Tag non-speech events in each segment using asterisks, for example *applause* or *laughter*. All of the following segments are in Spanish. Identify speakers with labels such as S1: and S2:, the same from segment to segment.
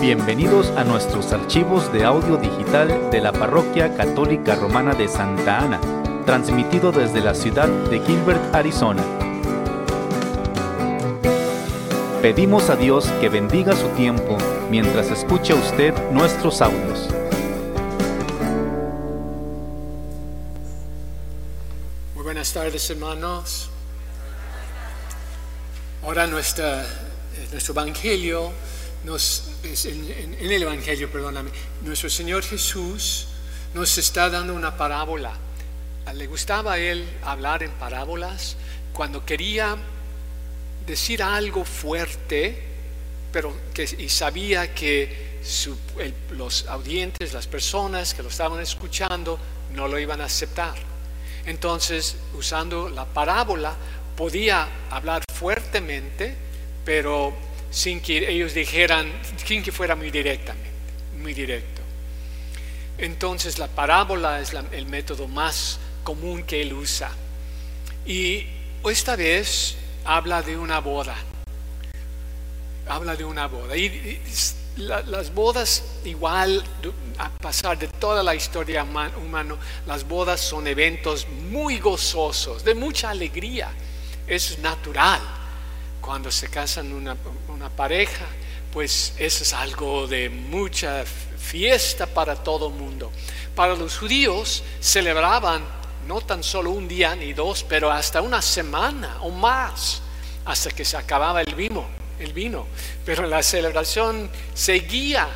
S1: Bienvenidos a nuestros archivos de audio digital de la Parroquia Católica Romana de Santa Ana, transmitido desde la ciudad de Gilbert, Arizona. Pedimos a Dios que bendiga su tiempo mientras escucha usted nuestros audios.
S2: Buenas tardes, hermanos. Ahora nuestra, nuestro Evangelio, nos, en, el Evangelio, perdóname, nuestro Señor Jesús nos está dando una parábola. Le gustaba a él hablar en parábolas cuando quería decir algo fuerte, pero que y sabía que los audientes, las personas que lo estaban escuchando, no lo iban a aceptar. Entonces, usando la parábola, podía hablar fuertemente, pero sin que ellos dijeran, sin que fuera muy directamente, muy directo. Entonces, la parábola es la- el método más común que él usa. Y esta vez habla de una boda. Habla de una boda. Y, y la- las bodas, igual, a pasar de toda la historia huma- humana, las bodas son eventos muy gozosos, de mucha alegría. Es natural. Cuando se casan una, una pareja, pues eso es algo de mucha fiesta para todo el mundo. Para los judíos celebraban no tan solo un día ni dos, pero hasta una semana o más, hasta que se acababa el vino, el vino. Pero la celebración seguía,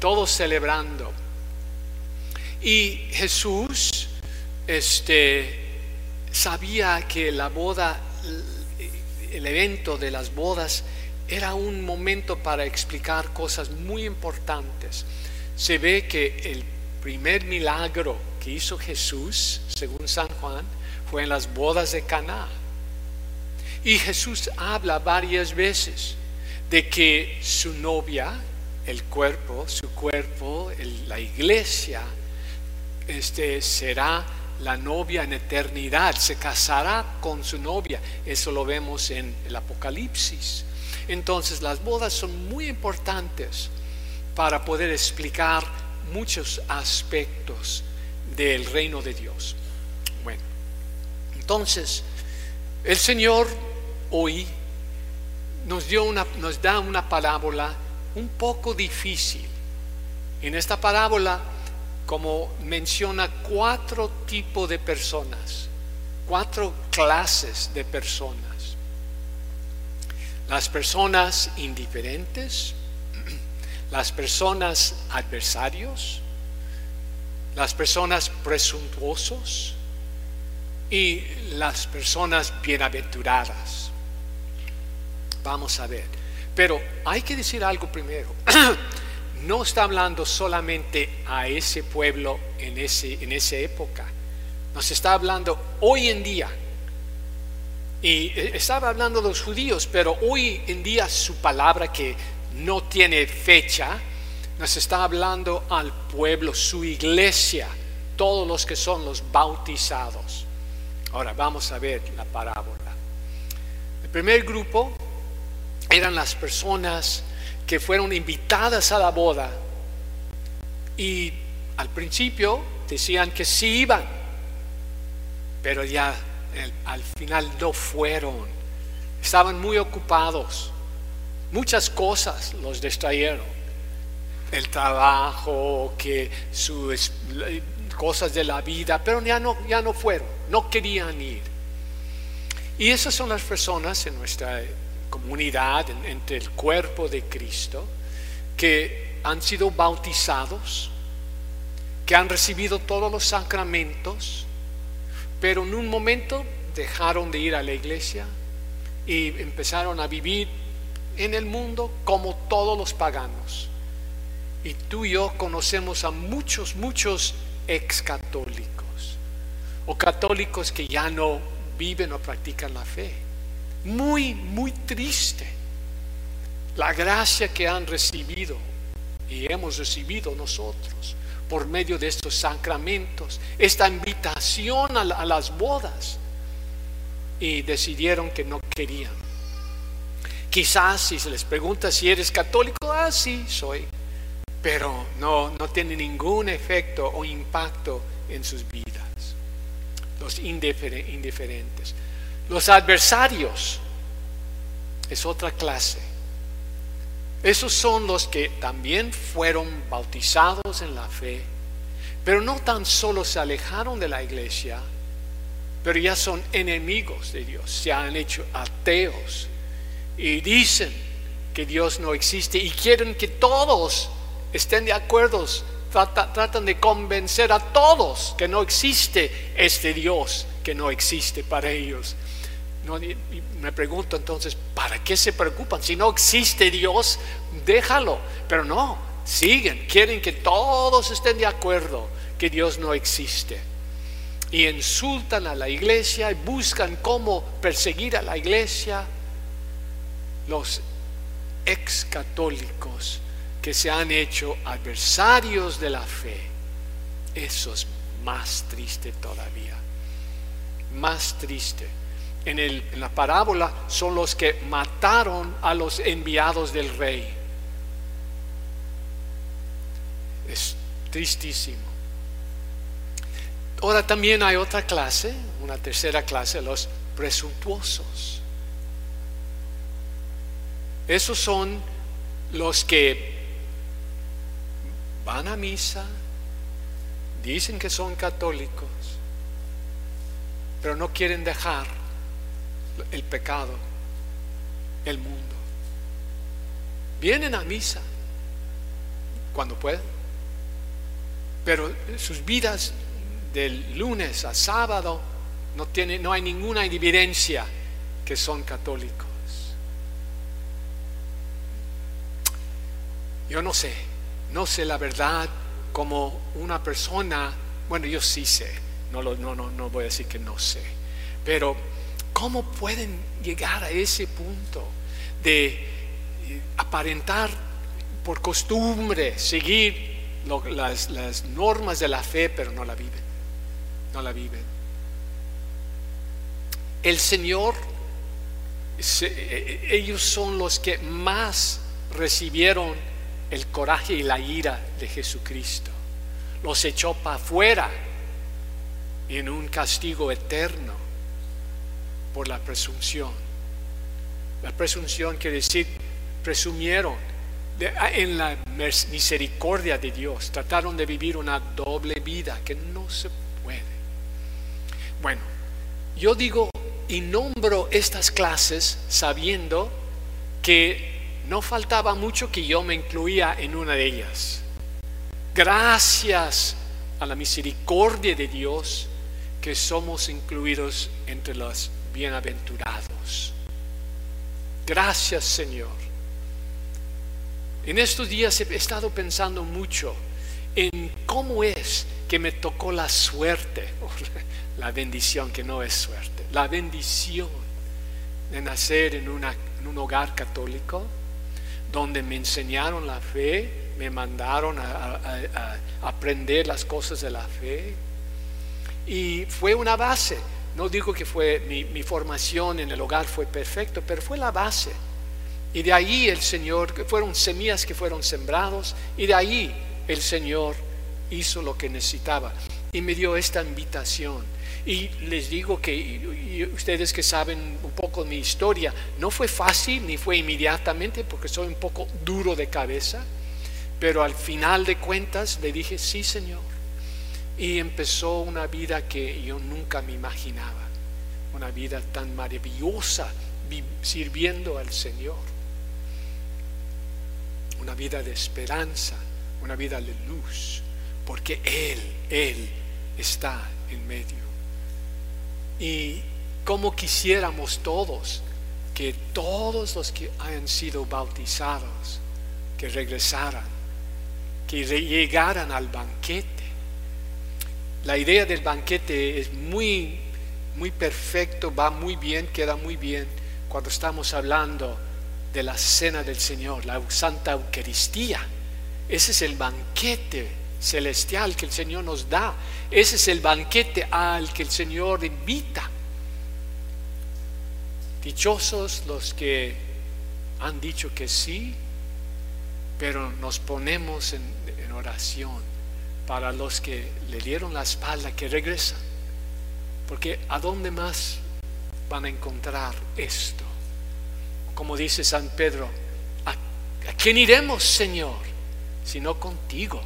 S2: todos celebrando. Y Jesús este, sabía que la boda, el evento de las bodas, era un momento para explicar cosas muy importantes. Se ve que el primer milagro que hizo Jesús, según San Juan, fue en las bodas de Caná. Y Jesús habla varias veces de que su novia, el cuerpo, su cuerpo, la iglesia, este, será la novia en eternidad, se casará con su novia. Eso lo vemos en el Apocalipsis. Entonces las bodas son muy importantes para poder explicar muchos aspectos del reino de Dios. Bueno, entonces el Señor hoy nos, dio una, nos da una parábola un poco difícil. En esta parábola, como menciona cuatro tipos de personas, cuatro clases de personas. Las personas indiferentes, *clears throat* las personas adversarios, las personas presuntuosos y las personas bienaventuradas. Vamos a ver. Pero hay que decir algo primero. *clears throat* No está hablando solamente a ese pueblo en, ese, en esa época. Nos está hablando hoy en día. Y eh, estaba hablando de los judíos, pero hoy en día su palabra que no tiene fecha, nos está hablando al pueblo, su iglesia, todos los que son los bautizados. Ahora vamos a ver la parábola. El primer grupo eran las personas que fueron invitadas a la boda y al principio decían que sí iban, pero ya al final no fueron. Estaban muy ocupados. Muchas cosas los distrayeron. El trabajo, que sus cosas de la vida, pero ya no, ya no fueron, no querían ir. Y esas son las personas en nuestra comunidad, en- entre el cuerpo de Cristo, que han sido bautizados, que han recibido todos los sacramentos, pero en un momento dejaron de ir a la iglesia y empezaron a vivir en el mundo como todos los paganos. Y tú y yo conocemos a muchos, muchos ex católicos o católicos que ya no viven o practican la fe. Muy, muy triste la gracia que han recibido y hemos recibido nosotros por medio de estos sacramentos, esta invitación a, la- a las bodas y decidieron que no querían. Quizás si se les pregunta si eres católico, ah, sí, soy. pero no, no tiene ningún efecto o impacto en sus vidas. Los indiferentes. Los adversarios es otra clase. Esos son los que también fueron bautizados en la fe, pero no tan solo se alejaron de la iglesia, pero ya son enemigos de Dios, se han hecho ateos y dicen que Dios no existe y quieren que todos estén de acuerdo, tratan de convencer a todos que no existe este Dios, que no existe para ellos. Me pregunto entonces, ¿para qué se preocupan? Si no existe Dios, déjalo. Pero no, siguen, quieren que todos estén de acuerdo que Dios no existe y insultan a la iglesia y buscan cómo perseguir a la iglesia, los ex católicos que se han hecho adversarios de la fe, eso es más triste todavía, más triste. En, la parábola son los que mataron a los enviados del rey. Es tristísimo. Ahora también hay otra clase, una tercera clase, los presuntuosos. Esos son los que van a misa, dicen que son católicos, pero no quieren dejar el pecado, el mundo. Vienen a misa cuando pueden, pero sus vidas del lunes a sábado no, tiene, no hay ninguna evidencia que son católicos. Yo no sé, no sé la verdad como una persona, bueno, yo sí sé, no, no, no, no voy a decir que no sé, pero ¿cómo pueden llegar a ese punto de eh, aparentar por costumbre, seguir las, las normas de la fe, pero no la viven? no la viven. El Señor, e, e, ellos son los que más recibieron el coraje y la ira de Jesucristo. Los echó para afuera en un castigo eterno por la presunción. La presunción quiere decir, presumieron en la misericordia de Dios, trataron de vivir una doble vida que no se bueno, yo digo y nombro estas clases sabiendo que no faltaba mucho que yo me incluía en una de ellas. Gracias a la misericordia de Dios que somos incluidos entre los bienaventurados. Gracias Señor. En estos días he estado pensando mucho en cómo es que me tocó la suerte, *laughs* la bendición que no es suerte, la bendición de nacer en, un hogar católico, donde me enseñaron la fe, me mandaron a, aprender las cosas de la fe, y fue una base. No digo que fue mi, formación en el hogar fue perfecto, pero fue la base. Y de ahí el Señor, fueron semillas que fueron sembrados, y de ahí el Señor hizo lo que necesitaba y me dio esta invitación. Y les digo que ustedes que saben un poco mi historia, no fue fácil ni fue inmediatamente porque soy un poco duro de cabeza, pero al final de cuentas le dije, sí Señor. Y empezó una vida que yo nunca me imaginaba, una vida tan maravillosa sirviendo al Señor, una vida de esperanza, una vida de luz porque Él, Él está en medio. Y como quisiéramos todos que todos los que hayan sido bautizados, que regresaran, que llegaran al banquete. La idea del banquete es muy, muy perfecto, va muy bien, queda muy bien cuando estamos hablando de la cena del Señor, la Santa Eucaristía. Ese es el banquete celestial que el Señor nos da. Ese es el banquete al que el Señor invita. Dichosos los que han dicho que sí pero nos ponemos en, en oración para los que le dieron la espalda, que regresan. Porque ¿a dónde más van a encontrar esto? Como dice San Pedro, ¿a, a quién iremos, Señor? Sino contigo.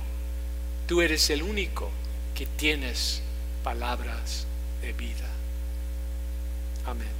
S2: Tú eres el único que tienes palabras de vida. Amén.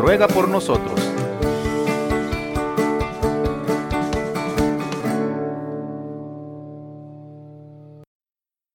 S1: ruega por nosotros.